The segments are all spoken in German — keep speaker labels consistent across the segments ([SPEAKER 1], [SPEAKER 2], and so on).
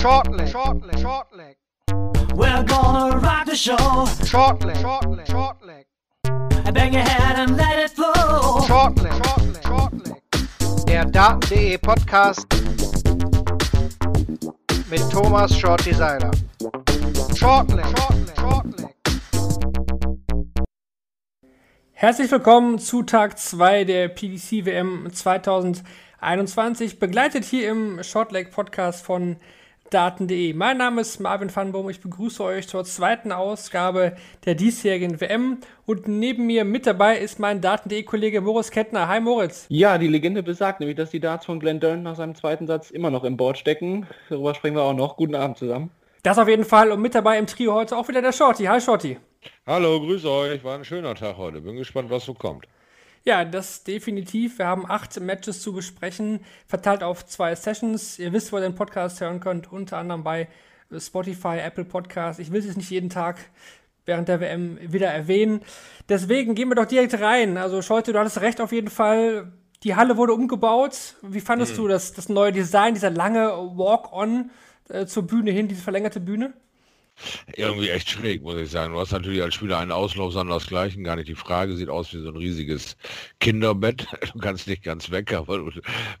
[SPEAKER 1] Short leg, short leg, short leg.
[SPEAKER 2] We're gonna rock the show.
[SPEAKER 1] Short leg, short leg, short leg.
[SPEAKER 2] Bang your head and let it flow.
[SPEAKER 1] Short leg, short leg, short leg. Der Daten.de Podcast mit Thomas. Short leg, short leg, short leg.
[SPEAKER 3] Herzlich willkommen zu Tag 2 der PDC WM 2021, begleitet hier im Shortleg Podcast von Daten.de. Mein Name ist Marvin van Boom, ich begrüße euch zur zweiten Ausgabe der diesjährigen WM und neben mir mit dabei ist mein Daten.de Kollege Moritz Kettner. Hi Moritz.
[SPEAKER 4] Ja, die Legende besagt nämlich, dass die Darts von Glenn Dern nach seinem zweiten Satz immer noch im Board stecken. Darüber sprechen wir auch noch. Guten Abend zusammen.
[SPEAKER 3] Das auf jeden Fall und mit dabei im Trio heute auch wieder der Shorty. Hi Shorty.
[SPEAKER 5] Hallo, grüß euch. War ein schöner Tag heute. Bin gespannt, was so kommt.
[SPEAKER 3] Ja, das definitiv. Wir haben acht Matches zu besprechen, verteilt auf zwei Sessions. Ihr wisst, wo ihr den Podcast hören könnt, unter anderem bei Spotify, Apple Podcast. Ich will es nicht jeden Tag während der WM wieder erwähnen. Deswegen gehen wir doch direkt rein. Also Scholte, du hattest recht auf jeden Fall. Die Halle wurde umgebaut. Wie fandest mhm. du das, das neue Design, dieser lange Walk-on äh, zur Bühne hin, diese verlängerte Bühne?
[SPEAKER 5] Irgendwie echt schräg, muss ich sagen. Du hast natürlich als Spieler einen Auslauf sondersgleichen, gar nicht die Frage. Sieht aus wie so ein riesiges Kinderbett. Du kannst nicht ganz weg, aber du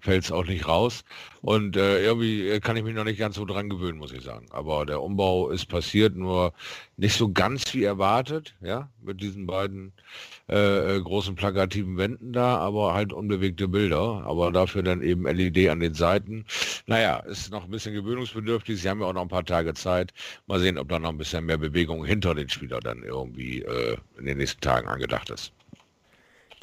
[SPEAKER 5] fällst auch nicht raus. Und äh, irgendwie kann ich mich noch nicht ganz so dran gewöhnen, muss ich sagen. Aber der Umbau ist passiert, nur nicht so ganz wie erwartet, ja, mit diesen beiden äh, äh, großen plakativen Wänden da, aber halt unbewegte Bilder, aber dafür dann eben LED an den Seiten. Naja, ist noch ein bisschen gewöhnungsbedürftig. Sie haben ja auch noch ein paar Tage Zeit. Mal sehen, ob da noch ein bisschen mehr Bewegung hinter den Spieler dann irgendwie äh, in den nächsten Tagen angedacht ist.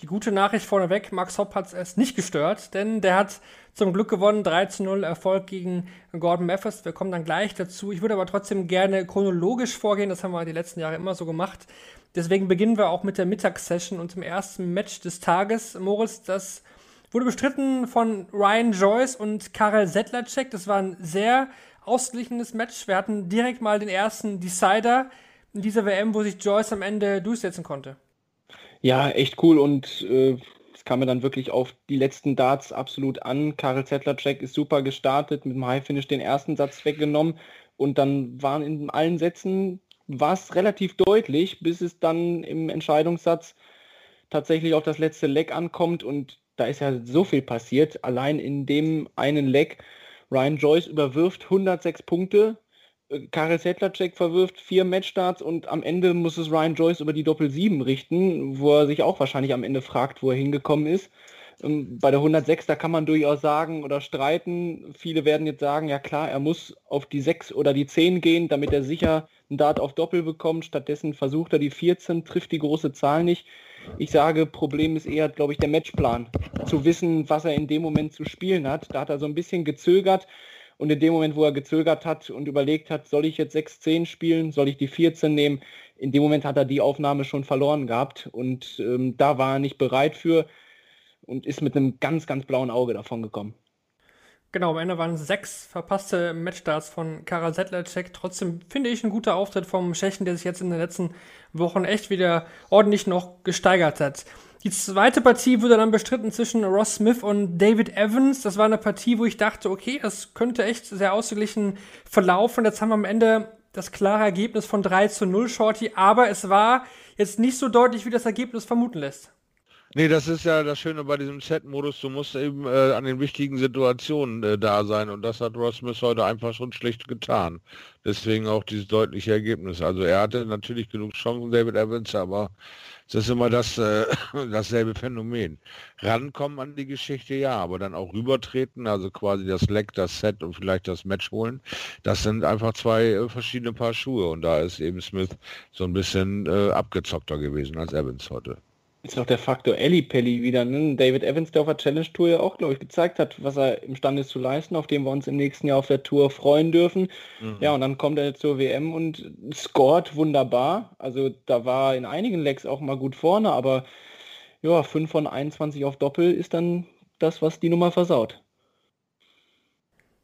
[SPEAKER 3] Die gute Nachricht vorneweg, Max Hopp hat es nicht gestört, denn der hat zum Glück gewonnen, 3 zu 0 Erfolg gegen Gordon Mathers. Wir kommen dann gleich dazu. Ich würde aber trotzdem gerne chronologisch vorgehen, das haben wir die letzten Jahre immer so gemacht. Deswegen beginnen wir auch mit der Mittagssession und dem ersten Match des Tages. Moritz, das wurde bestritten von Ryan Joyce und Karel Sedlacek. Das war ein sehr ausgeglichenes Match. Wir hatten direkt mal den ersten Decider in dieser WM, wo sich Joyce am Ende durchsetzen konnte.
[SPEAKER 4] Ja, echt cool und äh, es kam mir dann wirklich auf die letzten Darts absolut an. Karel Zettlacek ist super gestartet, mit dem High Finish den ersten Satz weggenommen und dann waren in allen Sätzen war es relativ deutlich, bis es dann im Entscheidungssatz tatsächlich auf das letzte Leck ankommt und da ist ja so viel passiert. Allein in dem einen Leck, Ryan Joyce überwirft 106 Punkte, Karel Sedlacek verwirft vier Matchstarts und am Ende muss es Ryan Joyce über die Doppel 7 richten, wo er sich auch wahrscheinlich am Ende fragt, wo er hingekommen ist. Ähm, bei der 106, da kann man durchaus sagen oder streiten. Viele werden jetzt sagen, ja klar, er muss auf die 6 oder die 10 gehen, damit er sicher einen Dart auf Doppel bekommt. Stattdessen versucht er die 14, trifft die große Zahl nicht. Ich sage, Problem ist eher, glaube ich, der Matchplan. Zu wissen, was er in dem Moment zu spielen hat. Da hat er so ein bisschen gezögert. Und in dem Moment, wo er gezögert hat und überlegt hat, soll ich jetzt 6-10 spielen, soll ich die 14 nehmen, in dem Moment hat er die Aufnahme schon verloren gehabt. Und ähm, da war er nicht bereit für und ist mit einem ganz, ganz blauen Auge davon gekommen.
[SPEAKER 3] Genau, am Ende waren sechs verpasste Matchstarts von Karel Sedlacek. Trotzdem finde ich ein guter Auftritt vom Tschechen, der sich jetzt in den letzten Wochen echt wieder ordentlich noch gesteigert hat. Die zweite Partie wurde dann bestritten zwischen Ross Smith und David Evans. Das war eine Partie, wo ich dachte, okay, das könnte echt sehr ausgeglichen verlaufen. Jetzt haben wir am Ende das klare Ergebnis von 3 zu 0 Shorty, aber es war jetzt nicht so deutlich, wie das Ergebnis vermuten lässt.
[SPEAKER 5] Nee, das ist ja das Schöne bei diesem Chat-Modus. Du musst eben äh, an den wichtigen Situationen äh, da sein und das hat Ross Smith heute einfach schon schlicht getan. Deswegen auch dieses deutliche Ergebnis. Also er hatte natürlich genug Chancen, David Evans, aber es ist immer das, äh, dasselbe Phänomen. Rankommen an die Geschichte, ja, aber dann auch rübertreten, also quasi das Leck, das Set und vielleicht das Match holen, das sind einfach zwei äh, verschiedene Paar Schuhe und da ist eben Smith so ein bisschen äh, abgezockter gewesen als Evans heute
[SPEAKER 4] ist auch der Faktor Ellie Pelli wieder. Ne? David Evans, der auf der Challenge Tour ja auch, glaube ich, gezeigt hat, was er imstande ist zu leisten, auf dem wir uns im nächsten Jahr auf der Tour freuen dürfen. Mhm. Ja, und dann kommt er zur WM und scored wunderbar. Also da war in einigen Lecks auch mal gut vorne, aber ja, 5 von 21 auf Doppel ist dann das, was die Nummer versaut.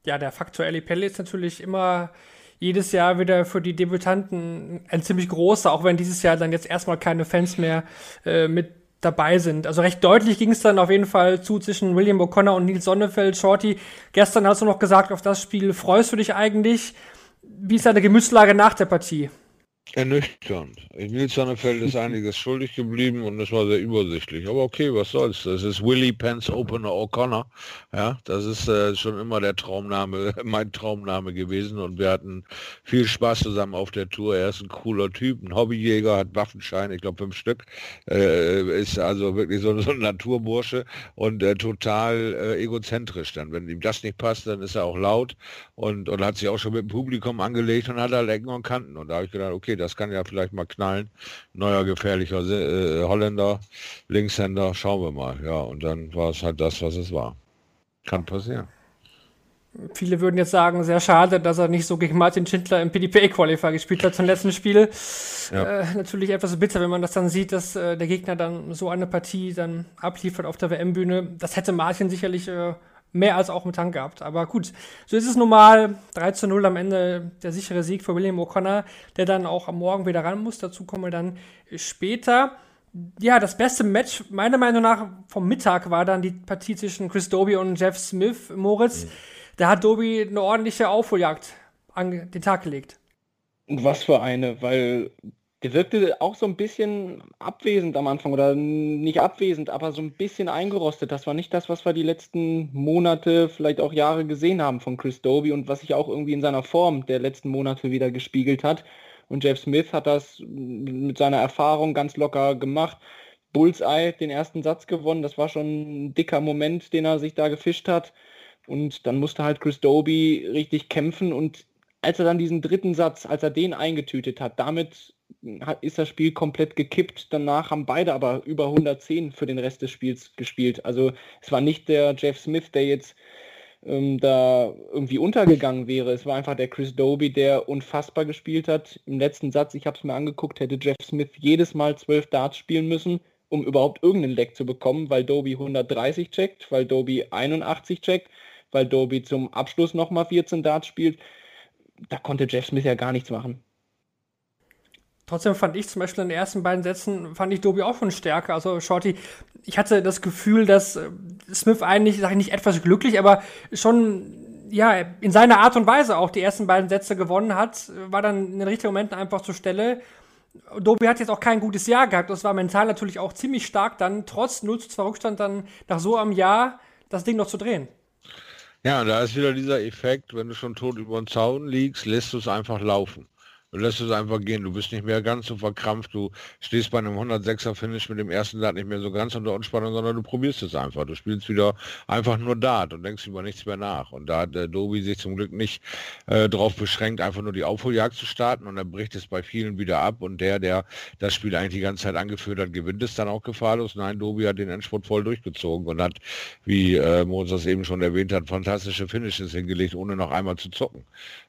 [SPEAKER 3] Ja, der Faktor Ellie Pelli ist natürlich immer jedes Jahr wieder für die Debütanten ein ziemlich großer, auch wenn dieses Jahr dann jetzt erstmal keine Fans mehr äh, mit dabei sind. Also recht deutlich ging es dann auf jeden Fall zu zwischen William O'Connor und Nils Sonnefeld. Shorty, gestern hast du noch gesagt, auf das Spiel freust du dich eigentlich. Wie ist deine Gemütslage nach der Partie?
[SPEAKER 5] Ernüchternd. Nils Sonnefeld ist einiges schuldig geblieben und es war sehr übersichtlich. Aber okay, was soll's. Das ist Willie Pence Opener O'Connor. Ja, das ist äh, schon immer der Traumname, mein Traumname gewesen und wir hatten viel Spaß zusammen auf der Tour. Er ist ein cooler Typ, ein Hobbyjäger, hat Waffenschein, ich glaube fünf Stück. Äh, ist also wirklich so, so ein Naturbursche und äh, total äh, egozentrisch dann. Wenn ihm das nicht passt, dann ist er auch laut und, und hat sich auch schon mit dem Publikum angelegt und hat halt Ecken und Kanten. Und da habe ich gedacht, okay, das kann ja vielleicht mal knallen. Neuer gefährlicher äh, Holländer, Linkshänder, schauen wir mal. Ja, und dann war es halt das, was es war. Kann passieren.
[SPEAKER 3] Viele würden jetzt sagen, sehr schade, dass er nicht so gegen Martin Schindler im PDPA-Qualifier gespielt hat zum letzten Spiel. Ja. Äh, natürlich etwas bitter, wenn man das dann sieht, dass äh, der Gegner dann so eine Partie dann abliefert auf der WM-Bühne. Das hätte Martin sicherlich äh, mehr als auch mit Tank gehabt. Aber gut, so ist es normal. 3 zu 0 am Ende der sichere Sieg für William O'Connor, der dann auch am Morgen wieder ran muss. Dazu kommen wir dann später. Ja, das beste Match meiner Meinung nach vom Mittag war dann die Partie zwischen Chris Doby und Jeff Smith. Moritz, mhm. da hat Doby eine ordentliche Aufholjagd an den Tag gelegt.
[SPEAKER 4] Was für eine, weil der wirkte auch so ein bisschen abwesend am Anfang oder nicht abwesend, aber so ein bisschen eingerostet. Das war nicht das, was wir die letzten Monate, vielleicht auch Jahre gesehen haben von Chris Doby und was sich auch irgendwie in seiner Form der letzten Monate wieder gespiegelt hat. Und Jeff Smith hat das mit seiner Erfahrung ganz locker gemacht. Bullseye den ersten Satz gewonnen. Das war schon ein dicker Moment, den er sich da gefischt hat. Und dann musste halt Chris Doby richtig kämpfen und als er dann diesen dritten Satz, als er den eingetütet hat, damit ist das Spiel komplett gekippt. Danach haben beide aber über 110 für den Rest des Spiels gespielt. Also es war nicht der Jeff Smith, der jetzt ähm, da irgendwie untergegangen wäre. Es war einfach der Chris Doby, der unfassbar gespielt hat. Im letzten Satz, ich habe es mir angeguckt, hätte Jeff Smith jedes Mal 12 Darts spielen müssen, um überhaupt irgendeinen Deck zu bekommen, weil Doby 130 checkt, weil Doby 81 checkt, weil Doby zum Abschluss nochmal 14 Darts spielt. Da konnte Jeff Smith ja gar nichts machen.
[SPEAKER 3] Trotzdem fand ich zum Beispiel in den ersten beiden Sätzen, fand ich Dobi auch schon stärker. Also Shorty, ich hatte das Gefühl, dass äh, Smith eigentlich, sage ich nicht etwas glücklich, aber schon ja, in seiner Art und Weise auch die ersten beiden Sätze gewonnen hat, war dann in den richtigen Momenten einfach zur Stelle. Dobi hat jetzt auch kein gutes Jahr gehabt. Das war mental natürlich auch ziemlich stark, dann trotz 0 zu 2 Rückstand dann nach so einem Jahr das Ding noch zu drehen.
[SPEAKER 5] Ja, da ist wieder dieser Effekt, wenn du schon tot über den Zaun liegst, lässt du es einfach laufen. Du lässt es einfach gehen. Du bist nicht mehr ganz so verkrampft. Du stehst bei einem 106er Finish mit dem ersten Dart nicht mehr so ganz unter Anspannung, sondern du probierst es einfach. Du spielst wieder einfach nur Dart und denkst über nichts mehr nach. Und da hat der Dobi sich zum Glück nicht äh, darauf beschränkt, einfach nur die Aufholjagd zu starten und dann bricht es bei vielen wieder ab. Und der, der das Spiel eigentlich die ganze Zeit angeführt hat, gewinnt es dann auch gefahrlos. Nein, Dobi hat den Endspurt voll durchgezogen und hat, wie äh, Moses eben schon erwähnt hat, fantastische Finishes hingelegt, ohne noch einmal zu zocken.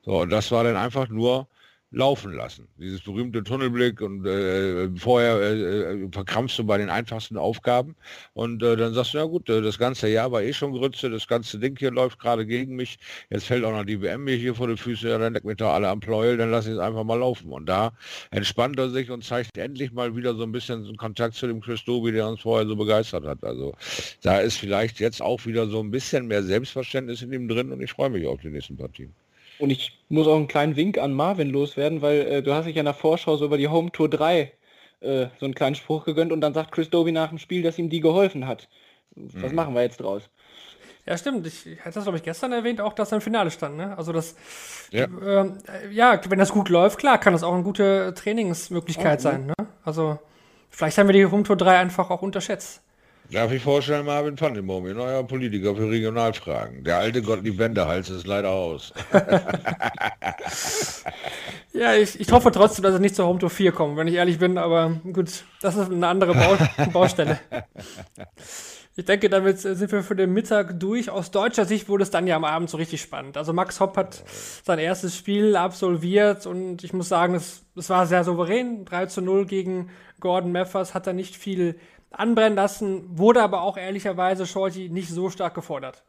[SPEAKER 5] So, und das war dann einfach nur laufen lassen. Dieses berühmte Tunnelblick und äh, vorher äh, äh, verkrampfst du bei den einfachsten Aufgaben und äh, dann sagst du, ja gut, äh, das ganze Jahr war eh schon Grütze, das ganze Ding hier läuft gerade gegen mich, jetzt fällt auch noch die WM mir hier vor die Füße, ja, dann leck mich doch alle am Pleuel, dann lass ich es einfach mal laufen. Und da entspannt er sich und zeigt endlich mal wieder so ein bisschen Kontakt zu dem Chris Doby, der uns vorher so begeistert hat. Also da ist vielleicht jetzt auch wieder so ein bisschen mehr Selbstverständnis in ihm drin und ich freue mich auf die nächsten Partien.
[SPEAKER 4] Und ich muss auch einen kleinen Wink an Marvin loswerden, weil äh, du hast dich ja in der Vorschau so über die Home Tour 3 äh, so einen kleinen Spruch gegönnt und dann sagt Chris Doby nach dem Spiel, dass ihm die geholfen hat. Was mhm. machen wir jetzt draus?
[SPEAKER 3] Ja, stimmt. Ich hatte das, glaube ich, gestern erwähnt, auch, dass er im Finale stand. Ne? Also das, ja. Äh, ja, wenn das gut läuft, klar, kann das auch eine gute Trainingsmöglichkeit oh, sein. Ne? Also vielleicht haben wir die Home Tour 3 einfach auch unterschätzt.
[SPEAKER 5] Darf ich vorstellen, Marvin den Boom, neuer Politiker für Regionalfragen. Der alte Gottlieb Wendehals ist leider aus.
[SPEAKER 3] ja, ich, ich hoffe trotzdem, dass es nicht zur Home Tour 4 kommt, wenn ich ehrlich bin, aber gut, das ist eine andere Bau Baustelle. Ich denke, damit sind wir für den Mittag durch. Aus deutscher Sicht wurde es dann ja am Abend so richtig spannend. Also Max Hopp hat sein erstes Spiel absolviert und ich muss sagen, es, es war sehr souverän. 3 zu 0 gegen Gordon Meffers, hat er nicht viel anbrennen lassen, wurde aber auch ehrlicherweise Shorty nicht so stark gefordert.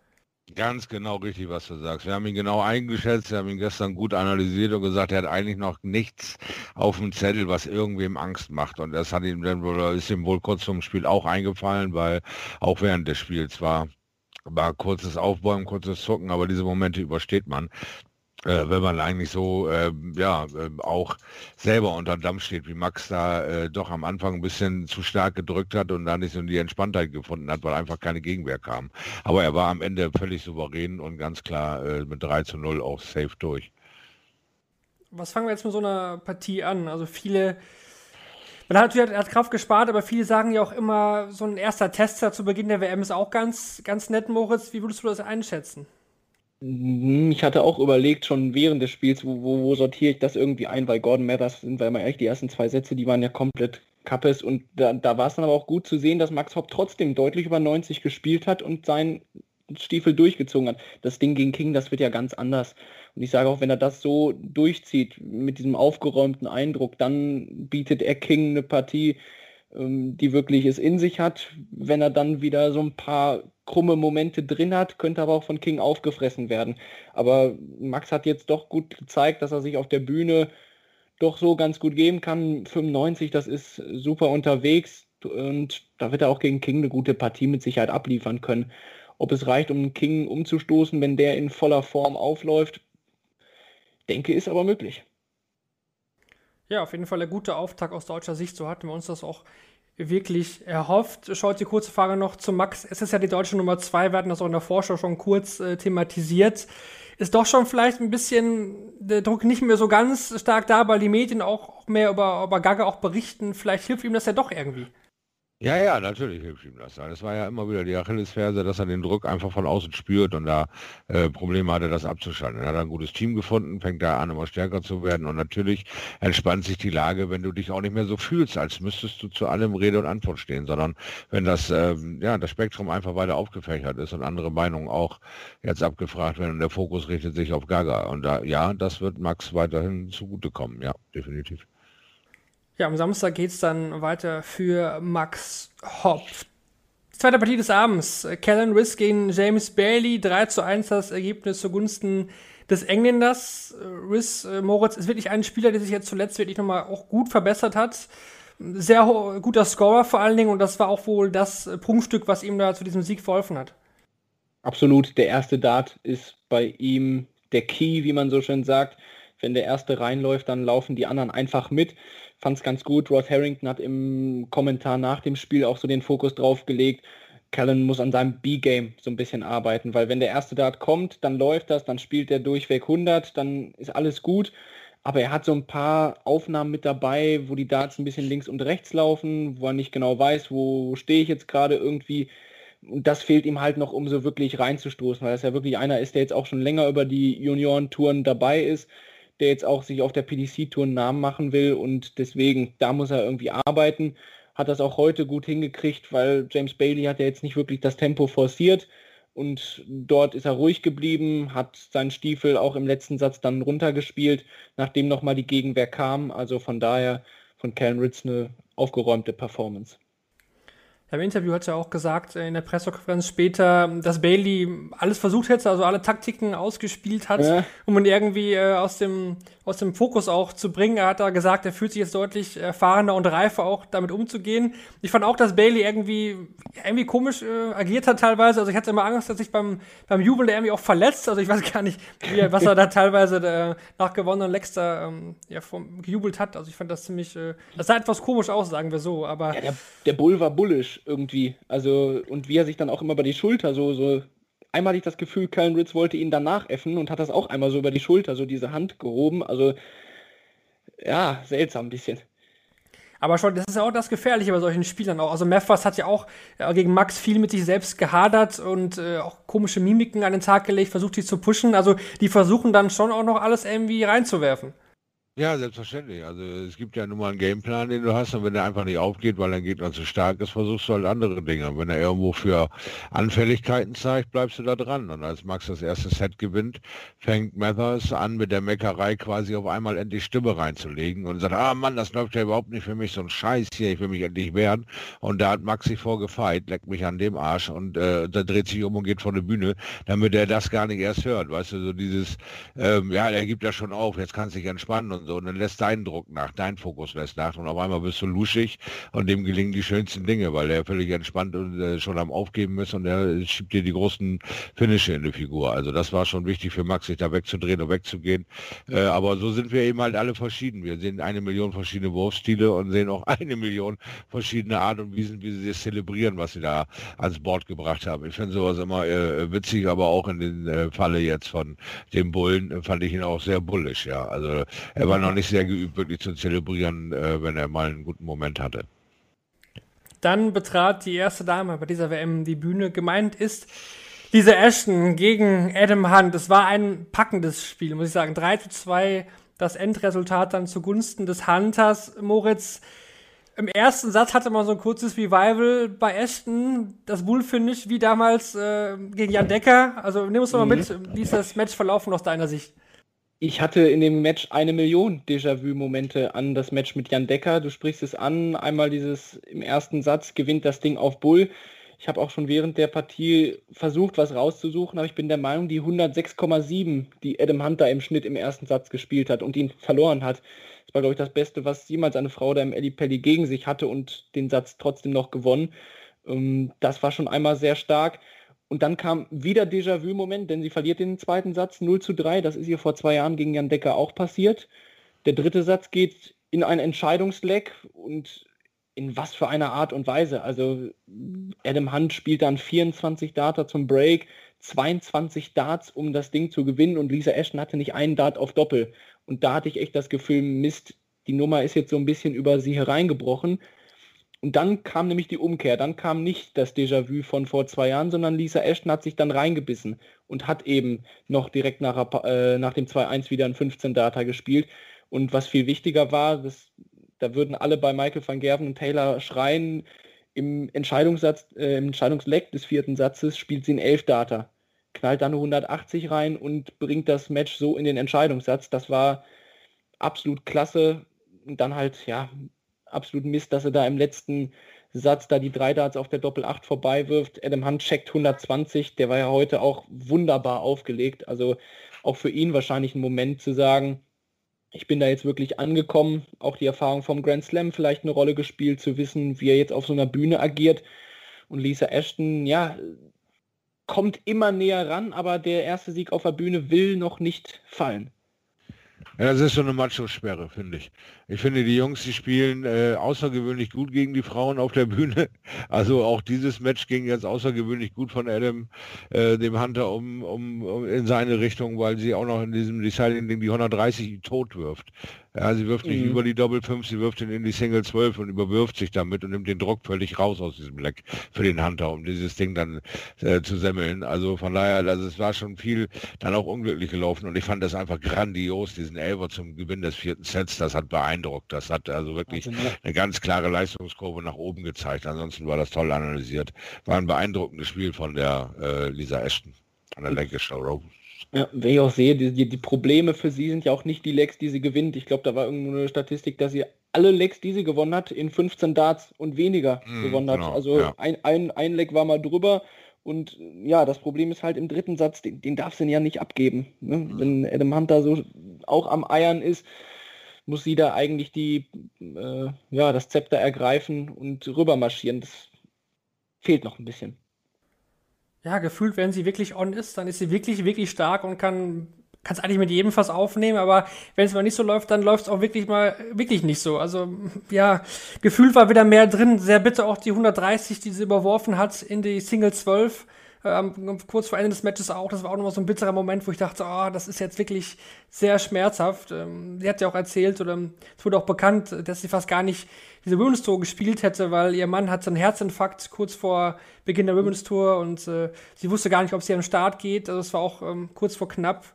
[SPEAKER 5] Ganz genau richtig, was du sagst. Wir haben ihn genau eingeschätzt, wir haben ihn gestern gut analysiert und gesagt, er hat eigentlich noch nichts auf dem Zettel, was irgendwem Angst macht. Und das hat ihm dann wohl, ist ihm wohl kurz zum Spiel auch eingefallen, weil auch während des Spiels war, war kurzes Aufbäumen, kurzes Zucken, aber diese Momente übersteht man äh, wenn man eigentlich so äh, ja äh, auch selber unter Dampf steht, wie Max da äh, doch am Anfang ein bisschen zu stark gedrückt hat und da nicht so die Entspanntheit gefunden hat, weil einfach keine Gegenwehr kam. Aber er war am Ende völlig souverän und ganz klar äh, mit 3 zu 0 auch safe durch.
[SPEAKER 3] Was fangen wir jetzt mit so einer Partie an? Also viele man hat, er hat Kraft gespart, aber viele sagen ja auch immer, so ein erster Tester zu Beginn der WM ist auch ganz, ganz nett, Moritz. Wie würdest du das einschätzen?
[SPEAKER 4] Mhm, ich hatte auch überlegt, schon während des Spiels, wo, wo, wo sortiere ich das irgendwie ein, weil Gordon Mathers sind, weil man ehrlich, die ersten zwei Sätze, die waren ja komplett Kappes und da, da war es dann aber auch gut zu sehen, dass Max Hopp trotzdem deutlich über 90 gespielt hat und seinen Stiefel durchgezogen hat. Das Ding gegen King, das wird ja ganz anders. Und ich sage auch, wenn er das so durchzieht, mit diesem aufgeräumten Eindruck, dann bietet er King eine Partie, die wirklich es in sich hat. Wenn er dann wieder so ein paar krumme Momente drin hat, könnte aber auch von King aufgefressen werden. Aber Max hat jetzt doch gut gezeigt, dass er sich auf der Bühne doch so ganz gut geben kann. 95, das ist super unterwegs und da wird er auch gegen King eine gute Partie mit Sicherheit abliefern können. Ob es reicht, um King umzustoßen, wenn der in voller Form aufläuft, denke, ist aber möglich.
[SPEAKER 3] Ja, auf jeden Fall ein guter Auftakt aus deutscher Sicht. So hatten wir uns das auch wirklich erhofft. Schaut die kurze Frage noch zu Max. Es ist ja die deutsche Nummer zwei. Wir hatten das auch in der Vorschau schon kurz äh, thematisiert. Ist doch schon vielleicht ein bisschen der Druck nicht mehr so ganz stark da, weil die Medien auch mehr über, über Gaga auch berichten. Vielleicht hilft ihm das ja doch irgendwie.
[SPEAKER 5] Ja, ja, natürlich hilft ihm das. Das war ja immer wieder die Achillesferse, dass er den Druck einfach von außen spürt und da äh, Probleme hatte, das abzuschalten. Er hat ein gutes Team gefunden, fängt da an, immer stärker zu werden und natürlich entspannt sich die Lage, wenn du dich auch nicht mehr so fühlst, als müsstest du zu allem Rede und Antwort stehen, sondern wenn das, äh, ja, das Spektrum einfach weiter aufgefächert ist und andere Meinungen auch jetzt abgefragt werden und der Fokus richtet sich auf Gaga. Und da, ja, das wird Max weiterhin zugutekommen, ja, definitiv.
[SPEAKER 3] Ja, am Samstag geht es dann weiter für Max Hopf. Zweite Partie des Abends. Kellen Riss gegen James Bailey. 3 zu 1 das Ergebnis zugunsten des Engländers. Riss äh, Moritz ist wirklich ein Spieler, der sich jetzt zuletzt wirklich nochmal auch gut verbessert hat. Sehr guter Scorer vor allen Dingen und das war auch wohl das Punktstück, was ihm da zu diesem Sieg verholfen hat.
[SPEAKER 4] Absolut. Der erste Dart ist bei ihm der Key, wie man so schön sagt. Wenn der erste reinläuft, dann laufen die anderen einfach mit fand es ganz gut. Ross Harrington hat im Kommentar nach dem Spiel auch so den Fokus drauf gelegt. Callan muss an seinem B-Game so ein bisschen arbeiten, weil wenn der erste Dart kommt, dann läuft das, dann spielt er durchweg 100, dann ist alles gut. Aber er hat so ein paar Aufnahmen mit dabei, wo die Darts ein bisschen links und rechts laufen, wo er nicht genau weiß, wo stehe ich jetzt gerade irgendwie. Und das fehlt ihm halt noch, um so wirklich reinzustoßen, weil er ja wirklich einer ist, der jetzt auch schon länger über die Junioren-Touren dabei ist der jetzt auch sich auf der PDC-Tour einen Namen machen will und deswegen, da muss er irgendwie arbeiten. Hat das auch heute gut hingekriegt, weil James Bailey hat ja jetzt nicht wirklich das Tempo forciert und dort ist er ruhig geblieben, hat seinen Stiefel auch im letzten Satz dann runtergespielt, nachdem nochmal die Gegenwehr kam. Also von daher von Cal Ritz eine aufgeräumte Performance.
[SPEAKER 3] Im Interview hat er auch gesagt, äh, in der Pressekonferenz später, dass Bailey alles versucht hätte, also alle Taktiken ausgespielt hat, ja. um ihn irgendwie äh, aus, dem, aus dem Fokus auch zu bringen. Er hat da gesagt, er fühlt sich jetzt deutlich erfahrener und reifer auch damit umzugehen. Ich fand auch, dass Bailey irgendwie, irgendwie komisch äh, agiert hat teilweise. Also ich hatte immer Angst, dass sich beim, beim Jubeln irgendwie auch verletzt. Also ich weiß gar nicht, wie, was er da teilweise äh, nach gewonnenen Lecks ähm, ja, vom, gejubelt hat. Also ich fand das ziemlich, äh, das sah etwas komisch aus, sagen wir so. Aber
[SPEAKER 4] ja, der, der Bull war bullisch irgendwie. Also, und wie er sich dann auch immer über die Schulter so, so. Einmal hatte ich das Gefühl, Kellen Ritz wollte ihn danach effen und hat das auch einmal so über die Schulter, so diese Hand gehoben. Also, ja, seltsam ein bisschen.
[SPEAKER 3] Aber schon, das ist ja auch das Gefährliche bei solchen Spielern auch. Also Meffers hat ja auch gegen Max viel mit sich selbst gehadert und äh, auch komische Mimiken an den Tag gelegt, versucht die zu pushen. Also die versuchen dann schon auch noch alles irgendwie reinzuwerfen.
[SPEAKER 5] Ja, selbstverständlich. Also es gibt ja nun mal einen Gameplan, den du hast und wenn der einfach nicht aufgeht, weil dein Gegner zu stark ist, versuchst du halt andere Dinge. Und wenn er irgendwo für Anfälligkeiten zeigt, bleibst du da dran. Und als Max das erste Set gewinnt, fängt Mathers an, mit der Meckerei quasi auf einmal endlich Stimme reinzulegen und sagt, ah Mann, das läuft ja überhaupt nicht für mich, so ein Scheiß hier, ich will mich endlich wehren. Und da hat Max sich vorgefeit, leckt mich an dem Arsch und äh, da dreht sich um und geht vor die Bühne, damit er das gar nicht erst hört. Weißt du, so dieses, ähm, ja, er gibt ja schon auf, jetzt kannst du dich entspannen und so. Und dann lässt dein Druck nach, dein Fokus lässt nach. Und auf einmal bist du luschig und dem gelingen die schönsten Dinge, weil er völlig entspannt und äh, schon am Aufgeben ist und er schiebt dir die großen Finische in die Figur. Also das war schon wichtig für Max, sich da wegzudrehen und wegzugehen. Äh, aber so sind wir eben halt alle verschieden. Wir sehen eine Million verschiedene Wurfstile und sehen auch eine Million verschiedene Art und Weisen, wie sie das zelebrieren, was sie da ans Board gebracht haben. Ich finde sowas immer äh, witzig, aber auch in dem äh, Falle jetzt von dem Bullen fand ich ihn auch sehr bullisch, ja. Also er war noch nicht sehr geübt, wirklich zu zelebrieren, äh, wenn er mal einen guten Moment hatte.
[SPEAKER 3] Dann betrat die erste Dame bei dieser WM die Bühne. Gemeint ist Lisa Ashton gegen Adam Hunt. Es war ein packendes Spiel, muss ich sagen. 3 zu 2 das Endresultat dann zugunsten des Hunters. Moritz, im ersten Satz hatte man so ein kurzes Revival bei Ashton, das Bull-Finish wie damals äh, gegen Jan Decker. Also nimm uns doch mal mhm. mit, wie ist das Match verlaufen aus deiner Sicht?
[SPEAKER 4] Ich hatte in dem Match eine Million Déjà-vu-Momente an das Match mit Jan Decker. Du sprichst es an, einmal dieses im ersten Satz gewinnt das Ding auf Bull. Ich habe auch schon während der Partie versucht, was rauszusuchen, aber ich bin der Meinung, die 106,7, die Adam Hunter im Schnitt im ersten Satz gespielt hat und ihn verloren hat, das war, glaube ich, das Beste, was jemals eine Frau da im Eddie Pelli gegen sich hatte und den Satz trotzdem noch gewonnen. Ähm, das war schon einmal sehr stark. Und dann kam wieder Déjà-vu-Moment, denn sie verliert den zweiten Satz 0 zu 3. Das ist ihr vor zwei Jahren gegen Jan Decker auch passiert. Der dritte Satz geht in ein Entscheidungsleck und in was für einer Art und Weise. Also Adam Hunt spielt dann 24 Data zum Break, 22 Darts, um das Ding zu gewinnen und Lisa Ashton hatte nicht einen Dart auf Doppel. Und da hatte ich echt das Gefühl, Mist, die Nummer ist jetzt so ein bisschen über sie hereingebrochen. Und dann kam nämlich die Umkehr. Dann kam nicht das Déjà-vu von vor zwei Jahren, sondern Lisa Ashton hat sich dann reingebissen und hat eben noch direkt nach, äh, nach dem 2-1 wieder ein 15-Data gespielt. Und was viel wichtiger war, das, da würden alle bei Michael van Gerven und Taylor schreien, im Entscheidungssatz, äh, im Entscheidungsleck des vierten Satzes spielt sie ein 11 Data, knallt dann eine 180 rein und bringt das Match so in den Entscheidungssatz. Das war absolut klasse. Und dann halt, ja, absolut Mist, dass er da im letzten Satz da die drei Darts auf der Doppel 8 vorbei wirft. Adam Hunt checkt 120, der war ja heute auch wunderbar aufgelegt. Also auch für ihn wahrscheinlich ein Moment zu sagen, ich bin da jetzt wirklich angekommen, auch die Erfahrung vom Grand Slam vielleicht eine Rolle gespielt, zu wissen, wie er jetzt auf so einer Bühne agiert. Und Lisa Ashton, ja, kommt immer näher ran, aber der erste Sieg auf der Bühne will noch nicht fallen.
[SPEAKER 5] Ja, das ist so eine Macho-Sperre, finde ich. Ich finde, die Jungs, die spielen äh, außergewöhnlich gut gegen die Frauen auf der Bühne. Also auch dieses Match ging jetzt außergewöhnlich gut von Adam, äh, dem Hunter, um, um, um, in seine Richtung, weil sie auch noch in diesem Deciding-Ding die 130 tot wirft. Ja, sie wirft nicht mhm. über die Doppel 5, sie wirft ihn in die Single 12 und überwirft sich damit und nimmt den Druck völlig raus aus diesem Leck für den Hunter, um dieses Ding dann äh, zu semmeln. Also von daher, also es war schon viel dann auch unglücklich gelaufen und ich fand das einfach grandios, diesen Elber zum Gewinn des vierten Sets, das hat beeindruckt. Das hat also wirklich eine ganz klare Leistungskurve nach oben gezeigt. Ansonsten war das toll analysiert. War ein beeindruckendes Spiel von der äh, Lisa Ashton an der Lancashire Rose.
[SPEAKER 4] Ja, wenn ich auch sehe, die, die, Probleme für sie sind ja auch nicht die Legs, die sie gewinnt. Ich glaube, da war irgendwo eine Statistik, dass sie alle Legs, die sie gewonnen hat, in 15 Darts und weniger mm, gewonnen hat. Genau, also ja. ein, ein, ein Leg war mal drüber. Und ja, das Problem ist halt im dritten Satz, den, den darf sie ja nicht abgeben. Ne? Mhm. Wenn Adam Hunter so auch am Eiern ist, muss sie da eigentlich die, äh, ja, das Zepter ergreifen und rübermarschieren. Das fehlt noch ein bisschen
[SPEAKER 3] ja, gefühlt, wenn sie wirklich on ist, dann ist sie wirklich, wirklich stark und kann es eigentlich mit jedem Fass aufnehmen, aber wenn es mal nicht so läuft, dann läuft es auch wirklich mal wirklich nicht so. Also ja, gefühlt war wieder mehr drin. Sehr bitte auch die 130, die sie überworfen hat in die Single 12 ähm, kurz vor Ende des Matches auch. Das war auch nochmal so ein bitterer Moment, wo ich dachte, oh, das ist jetzt wirklich sehr schmerzhaft. Ähm, sie hat ja auch erzählt, oder es wurde auch bekannt, dass sie fast gar nicht diese Women's Tour gespielt hätte, weil ihr Mann hatte einen Herzinfarkt kurz vor Beginn der Women's Tour und äh, sie wusste gar nicht, ob sie am Start geht. Also es war auch ähm, kurz vor knapp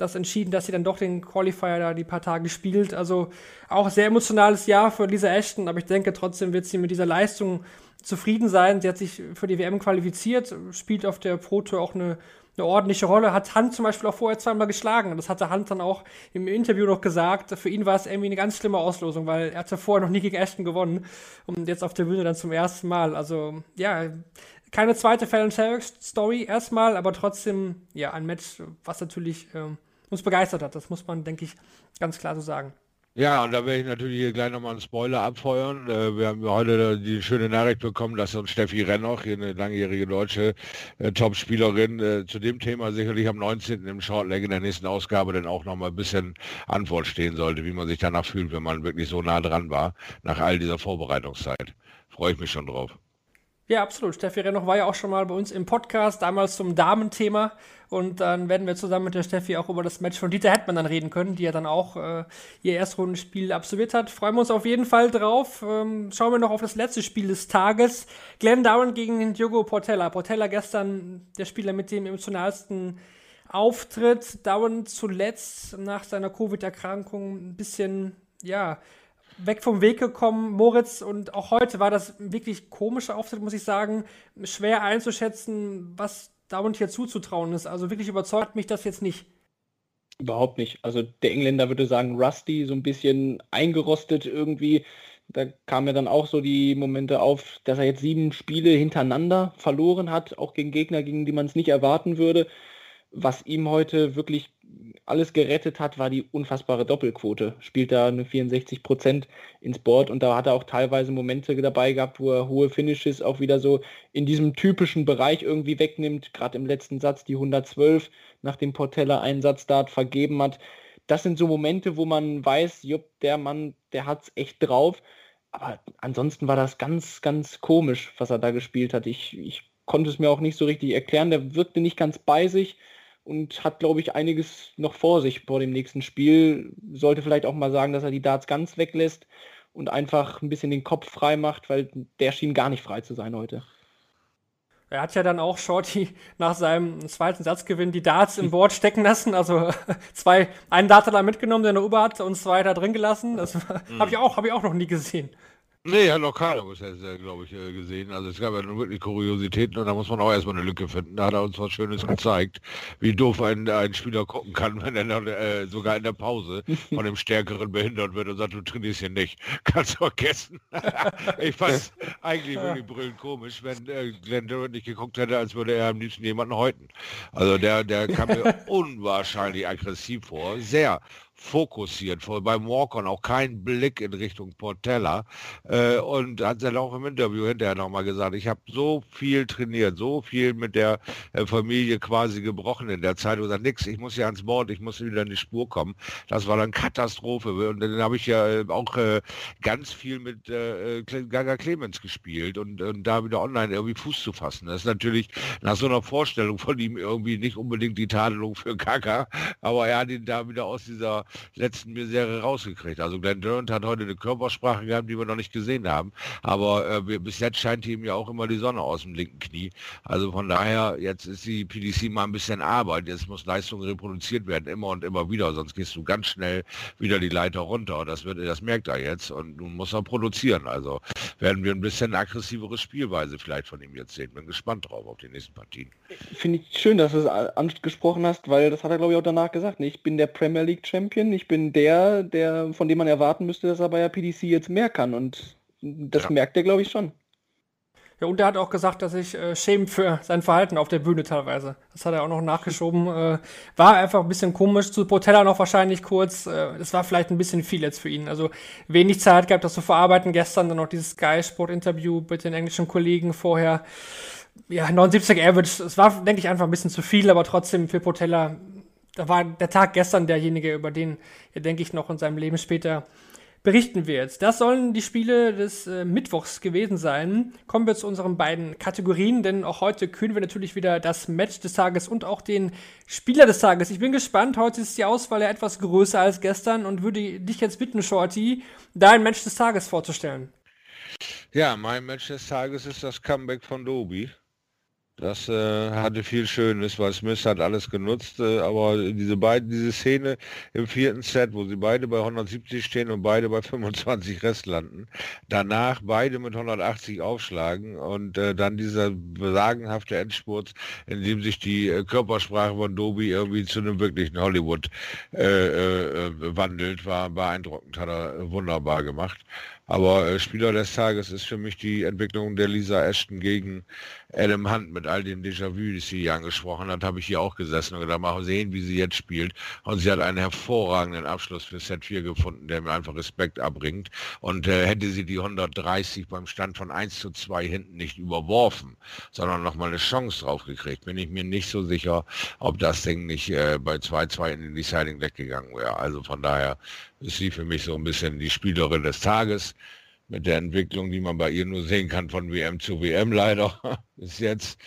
[SPEAKER 3] das entschieden, dass sie dann doch den Qualifier da die paar Tage spielt. Also auch sehr emotionales Jahr für Lisa Ashton, aber ich denke trotzdem wird sie mit dieser Leistung zufrieden sein. Sie hat sich für die WM qualifiziert, spielt auf der Pro Tour auch eine, eine ordentliche Rolle, hat Hand zum Beispiel auch vorher zweimal geschlagen. Das hatte Hand dann auch im Interview noch gesagt. Für ihn war es irgendwie eine ganz schlimme Auslosung, weil er hatte vorher noch nie gegen Ashton gewonnen und jetzt auf der Bühne dann zum ersten Mal. Also ja, keine zweite Fallon Sherrick Story erstmal, aber trotzdem ja ein Match, was natürlich ähm, uns begeistert hat. Das muss man, denke ich, ganz klar so sagen.
[SPEAKER 5] Ja, und da werde ich natürlich hier gleich nochmal einen Spoiler abfeuern. Äh, wir haben heute die schöne Nachricht bekommen, dass uns Steffi Rennoch, hier eine langjährige deutsche äh, Top-Spielerin, äh, zu dem Thema sicherlich am 19. im Shortleg in der nächsten Ausgabe dann auch nochmal ein bisschen Antwort stehen sollte, wie man sich danach fühlt, wenn man wirklich so nah dran war, nach all dieser Vorbereitungszeit. Freue ich mich schon drauf.
[SPEAKER 3] Ja, absolut. Steffi Rennoch war ja auch schon mal bei uns im Podcast, damals zum Damenthema. Und dann werden wir zusammen mit der Steffi auch über das Match von Dieter Hetman dann reden können, die ja dann auch äh, ihr Erstrundenspiel absolviert hat. Freuen wir uns auf jeden Fall drauf. Ähm, schauen wir noch auf das letzte Spiel des Tages. Glenn Down gegen Diogo Portella. Portella gestern der Spieler mit dem emotionalsten Auftritt. Down zuletzt nach seiner Covid-Erkrankung ein bisschen, ja, weg vom Weg gekommen, Moritz. Und auch heute war das wirklich komischer Auftritt, muss ich sagen. Schwer einzuschätzen, was da und hier zuzutrauen ist. Also wirklich überzeugt mich das jetzt nicht.
[SPEAKER 4] Überhaupt nicht. Also der Engländer würde sagen, rusty, so ein bisschen eingerostet irgendwie. Da kamen ja dann auch so die Momente auf, dass er jetzt sieben Spiele hintereinander verloren hat, auch gegen Gegner, gegen die man es nicht erwarten würde. Was ihm heute wirklich alles gerettet hat, war die unfassbare Doppelquote. Spielt da eine 64 Prozent ins Board und da hat er auch teilweise Momente dabei gehabt, wo er hohe Finishes auch wieder so in diesem typischen Bereich irgendwie wegnimmt. Gerade im letzten Satz die 112 nach dem Portella Einsatzstart vergeben hat. Das sind so Momente, wo man weiß, jupp, der Mann, der hat's echt drauf. Aber ansonsten war das ganz, ganz komisch, was er da gespielt hat. Ich, ich konnte es mir auch nicht so richtig erklären. Der wirkte nicht ganz bei sich und hat, glaube ich, einiges noch vor sich vor dem nächsten Spiel. Sollte vielleicht auch mal sagen, dass er die Darts ganz weglässt und einfach ein bisschen den Kopf frei macht, weil der schien gar nicht frei zu sein heute.
[SPEAKER 3] Er hat ja dann auch Shorty nach seinem zweiten Satzgewinn die Darts im Board stecken lassen. Also zwei, einen Dart hat er mitgenommen, der eine Uber hat, und zwei da drin gelassen. Das mhm. habe ich, auch, hab ich auch noch nie gesehen.
[SPEAKER 5] Nee, hat noch keiner bisher, glaube ich, äh, gesehen. Also es gab ja nur wirklich Kuriositäten und da muss man auch erstmal eine Lücke finden. Da hat er uns was Schönes gezeigt, wie doof ein, ein Spieler gucken kann, wenn er dann, äh, sogar in der Pause von dem Stärkeren behindert wird und sagt, du trainierst hier nicht. Kannst du vergessen. ich fand eigentlich wirklich brüllend komisch, wenn äh, Glenn Durant nicht geguckt hätte, als würde er am liebsten jemanden häuten. Also der, der kam mir unwahrscheinlich aggressiv vor. Sehr fokussiert, vor, beim Walkon auch kein Blick in Richtung Portella äh, und hat dann auch im Interview hinterher nochmal gesagt, ich habe so viel trainiert, so viel mit der äh, Familie quasi gebrochen in der Zeit und gesagt, nix, ich muss ja ans Board, ich muss wieder in die Spur kommen. Das war dann Katastrophe und dann habe ich ja äh, auch äh, ganz viel mit äh, Gaga Clemens gespielt und, und da wieder online irgendwie Fuß zu fassen. Das ist natürlich nach so einer Vorstellung von ihm irgendwie nicht unbedingt die Tadelung für Gaga, aber er hat ihn da wieder aus dieser letzten Misere rausgekriegt. Also Glenn Durant hat heute eine Körpersprache gehabt, die wir noch nicht gesehen haben. Aber äh, bis jetzt scheint ihm ja auch immer die Sonne aus dem linken Knie. Also von daher, jetzt ist die PDC mal ein bisschen Arbeit. Jetzt muss Leistung reproduziert werden, immer und immer wieder. Sonst gehst du ganz schnell wieder die Leiter runter. Das, wird, das merkt er jetzt. Und nun muss er produzieren. Also werden wir ein bisschen aggressivere Spielweise vielleicht von ihm jetzt sehen. Bin gespannt drauf auf die nächsten Partien.
[SPEAKER 4] Finde ich schön, dass du es angesprochen hast, weil das hat er, glaube ich, auch danach gesagt. Ich bin der Premier League Champion bin. Ich bin der, der, von dem man erwarten müsste, dass er bei der PDC jetzt mehr kann. Und das ja. merkt er, glaube ich, schon.
[SPEAKER 3] Ja, und er hat auch gesagt, dass sich äh, schämt für sein Verhalten auf der Bühne teilweise. Das hat er auch noch nachgeschoben. Äh, war einfach ein bisschen komisch. Zu Portella noch wahrscheinlich kurz. Äh, das war vielleicht ein bisschen viel jetzt für ihn. Also wenig Zeit gehabt, das zu verarbeiten. Gestern dann noch dieses Sky Sport Interview mit den englischen Kollegen vorher. Ja, 79 Average. Es war, denke ich, einfach ein bisschen zu viel, aber trotzdem für Portella da war der Tag gestern derjenige, über den er, denke ich, noch in seinem Leben später berichten wird. Das sollen die Spiele des äh, Mittwochs gewesen sein. Kommen wir zu unseren beiden Kategorien, denn auch heute kühlen wir natürlich wieder das Match des Tages und auch den Spieler des Tages. Ich bin gespannt. Heute ist die Auswahl ja etwas größer als gestern und würde dich jetzt bitten, Shorty, dein Match des Tages vorzustellen.
[SPEAKER 5] Ja, mein Match des Tages ist das Comeback von Dobi Das äh, hatte viel Schönes, weil Smith hat alles genutzt, äh, aber diese beiden, diese Szene im vierten Set, wo sie beide bei 170 stehen und beide bei 25 Rest landen, danach beide mit 180 aufschlagen und äh, dann dieser besagenhafte Endspurt, in dem sich die äh, Körpersprache von Doby irgendwie zu einem wirklichen Hollywood äh, äh, wandelt, war beeindruckend, hat er wunderbar gemacht. Aber äh, Spieler des Tages ist für mich die Entwicklung der Lisa Ashton gegen Adam Hunt mit all dem Déjà-vu, die sie hier angesprochen hat, habe ich hier auch gesessen und gedacht, mal sehen, wie sie jetzt spielt. Und sie hat einen hervorragenden Abschluss für Set 4 gefunden, der mir einfach Respekt abbringt. Und äh, hätte sie die 130 beim Stand von 1 zu 2 hinten nicht überworfen, sondern nochmal eine Chance drauf gekriegt, bin ich mir nicht so sicher, ob das Ding nicht äh, bei 2-2 in den Deciding Deck gegangen wäre. Also von daher ist sie für mich so ein bisschen die Spielerin des Tages mit der Entwicklung, die man bei ihr nur sehen kann von WM zu WM leider bis jetzt.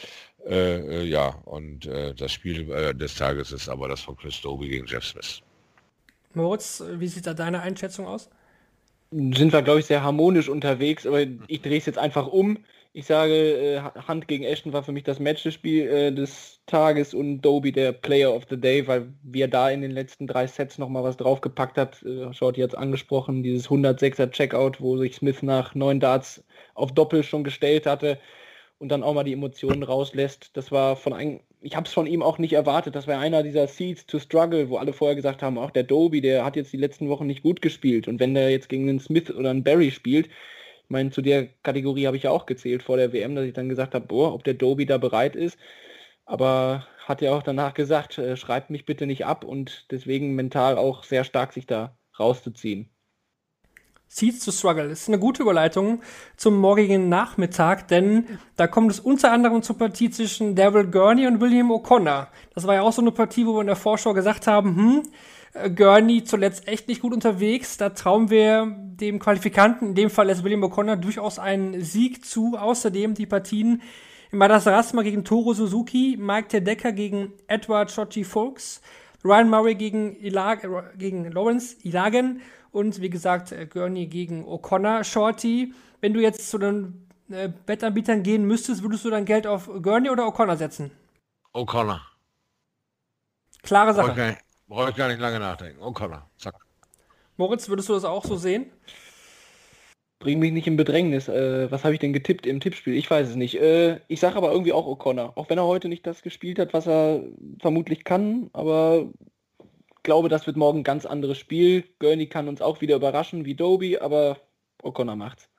[SPEAKER 5] Äh, äh, ja, und äh, das Spiel äh, des Tages ist aber das von Chris Dobie gegen Jeff Smith.
[SPEAKER 3] Moritz, wie sieht da deine Einschätzung aus?
[SPEAKER 4] Sind wir, glaube ich, sehr harmonisch unterwegs, aber ich drehe es jetzt einfach um. Ich sage, äh, Hand gegen Ashton war für mich das Match des, Spiel, äh, des Tages und Doby der Player of the Day, weil wir da in den letzten drei Sets nochmal was draufgepackt hat. Äh, Schaut jetzt angesprochen, dieses 106er Checkout, wo sich Smith nach neun Darts auf Doppel schon gestellt hatte und dann auch mal die Emotionen rauslässt. Das war von ein, ich habe es von ihm auch nicht erwartet. Das war einer dieser Seeds to Struggle, wo alle vorher gesagt haben, auch der Doby, der hat jetzt die letzten Wochen nicht gut gespielt. Und wenn der jetzt gegen einen Smith oder einen Barry spielt, meine, zu der Kategorie habe ich ja auch gezählt vor der WM, dass ich dann gesagt habe, boah, ob der Doby da bereit ist. Aber hat ja auch danach gesagt, äh, schreibt mich bitte nicht ab und deswegen mental auch sehr stark sich da rauszuziehen.
[SPEAKER 3] Seeds to Struggle ist eine gute Überleitung zum morgigen Nachmittag, denn da kommt es unter anderem zur Partie zwischen Daryl Gurney und William O'Connor. Das war ja auch so eine Partie, wo wir in der Vorschau gesagt haben, hm, Gurney zuletzt echt nicht gut unterwegs. Da trauen wir dem Qualifikanten, in dem Fall ist William O'Connor, durchaus einen Sieg zu. Außerdem die Partien Madas Rasma gegen Toro Suzuki, Mike Tedecker gegen Edward Shochi Folks, Ryan Murray gegen, Ilag gegen Lawrence Ilagen und wie gesagt äh, Gurney gegen O'Connor Shorty. Wenn du jetzt zu den äh, Wettanbietern gehen müsstest, würdest du dein Geld auf Gurney oder O'Connor setzen?
[SPEAKER 5] O'Connor.
[SPEAKER 3] Klare Sache.
[SPEAKER 5] Okay. Brauche ich gar nicht lange nachdenken. O'Connor, zack.
[SPEAKER 3] Moritz, würdest du das auch so sehen?
[SPEAKER 4] Bring mich nicht in Bedrängnis. Äh, was habe ich denn getippt im Tippspiel? Ich weiß es nicht. Äh, ich sage aber irgendwie auch O'Connor. Auch wenn er heute nicht das gespielt hat, was er vermutlich kann. Aber glaube, das wird morgen ein ganz anderes Spiel. Gurney kann uns auch wieder überraschen wie Doby, aber O'Connor macht's.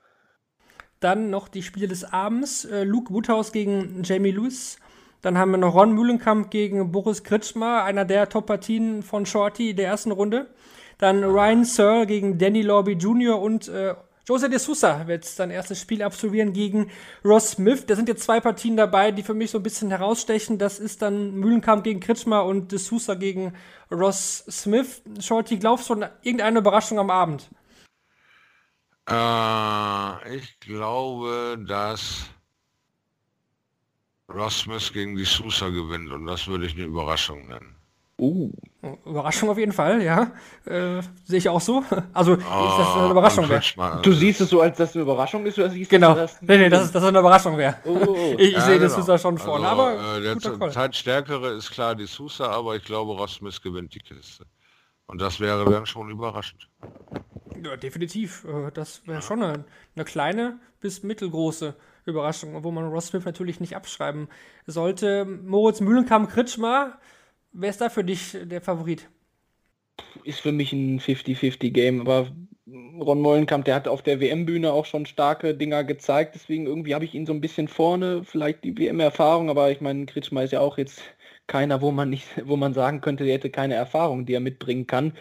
[SPEAKER 3] Dann noch die Spiele des Abends. Äh, Luke Woodhouse gegen Jamie Lewis. Dann haben wir noch Ron Mühlenkamp gegen Boris Kritschmer, einer der Top-Partien von Shorty der ersten Runde. Dann Ryan Searle gegen Danny Lorby Jr. und äh, Jose de Sousa wird sein erstes Spiel absolvieren gegen Ross Smith. Da sind jetzt zwei Partien dabei, die für mich so ein bisschen herausstechen. Das ist dann Mühlenkamp gegen Kritschmer und de Sousa gegen Ross Smith. Shorty, glaubst du an irgendeine Überraschung am Abend?
[SPEAKER 5] Äh, ich glaube, dass Ross Smith gegen die Sousa gewinnt und das würde ich eine Überraschung nennen.
[SPEAKER 3] Uh. Überraschung auf jeden Fall, ja. Äh, Sehe ich auch so. Also, oh, das eine Überraschung wäre.
[SPEAKER 4] Du siehst es so, als dass es eine Überraschung ist, oder siehst
[SPEAKER 3] genau. das? Nee, nee, dass, dass es eine Überraschung wäre. Oh, oh, oh. Ich, ich ja, sehe genau. das Sousa schon vorne,
[SPEAKER 5] also,
[SPEAKER 3] aber.
[SPEAKER 5] Äh, der Zeitstärkere ist klar die Sousa, aber ich glaube, Ross Smith gewinnt die Kiste. Und das wäre dann schon überraschend.
[SPEAKER 3] Ja, definitiv. Äh, das wäre schon eine, eine kleine bis mittelgroße Überraschung, wo man Ross Smith natürlich nicht abschreiben sollte. Moritz Mühlenkamp Kritschmer, wer ist da für dich der Favorit?
[SPEAKER 4] Ist für mich ein 50-50-Game, aber Ron Mollenkamp, der hat auf der WM-Bühne auch schon starke Dinger gezeigt, deswegen irgendwie habe ich ihn so ein bisschen vorne, vielleicht die WM-Erfahrung, aber ich meine, Kritschmer ist ja auch jetzt keiner, wo man nicht, wo man sagen könnte, der hätte keine Erfahrung, die er mitbringen kann.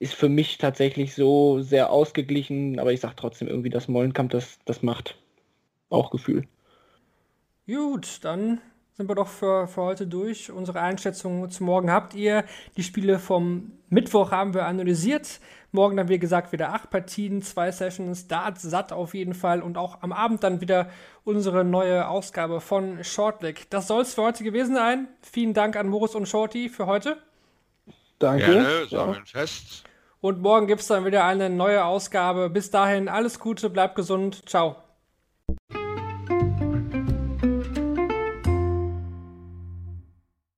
[SPEAKER 4] Ist für mich tatsächlich so sehr ausgeglichen, aber ich sage trotzdem irgendwie, dass Mollenkamp das, das macht. Bauchgefühl.
[SPEAKER 3] Gut, dann sind wir doch für, für heute durch. Unsere Einschätzung zu morgen habt ihr. Die Spiele vom Mittwoch haben wir analysiert. Morgen dann, wie gesagt, wieder acht Partien, zwei Sessions, Darts satt auf jeden Fall und auch am Abend dann wieder unsere neue Ausgabe von Shortleg. Das soll es für heute gewesen sein. Vielen Dank an Moritz und Shorty für heute.
[SPEAKER 4] Danke.
[SPEAKER 5] Gerne, ja. fest.
[SPEAKER 3] Und morgen gibt es dann wieder eine neue Ausgabe. Bis dahin alles Gute, bleibt gesund. Ciao.